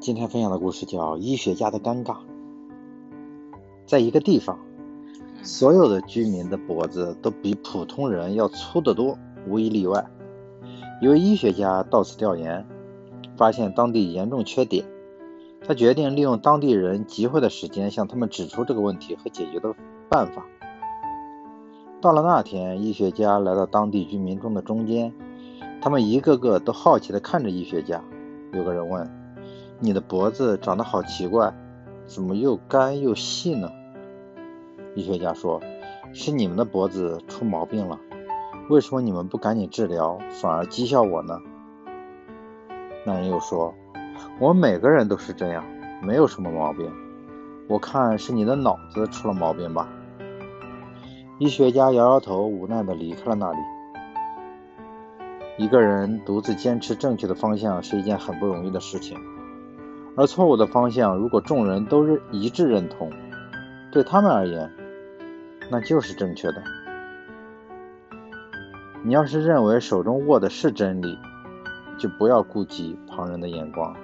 今天分享的故事叫《医学家的尴尬》。在一个地方，所有的居民的脖子都比普通人要粗得多，无一例外。一位医学家到此调研，发现当地严重缺碘。他决定利用当地人集会的时间，向他们指出这个问题和解决的办法。到了那天，医学家来到当地居民中的中间，他们一个个都好奇地看着医学家。有个人问。你的脖子长得好奇怪，怎么又干又细呢？医学家说：“是你们的脖子出毛病了。为什么你们不赶紧治疗，反而讥笑我呢？”那人又说：“我们每个人都是这样，没有什么毛病。我看是你的脑子出了毛病吧。”医学家摇摇头，无奈地离开了那里。一个人独自坚持正确的方向是一件很不容易的事情。而错误的方向，如果众人都认一致认同，对他们而言，那就是正确的。你要是认为手中握的是真理，就不要顾及旁人的眼光。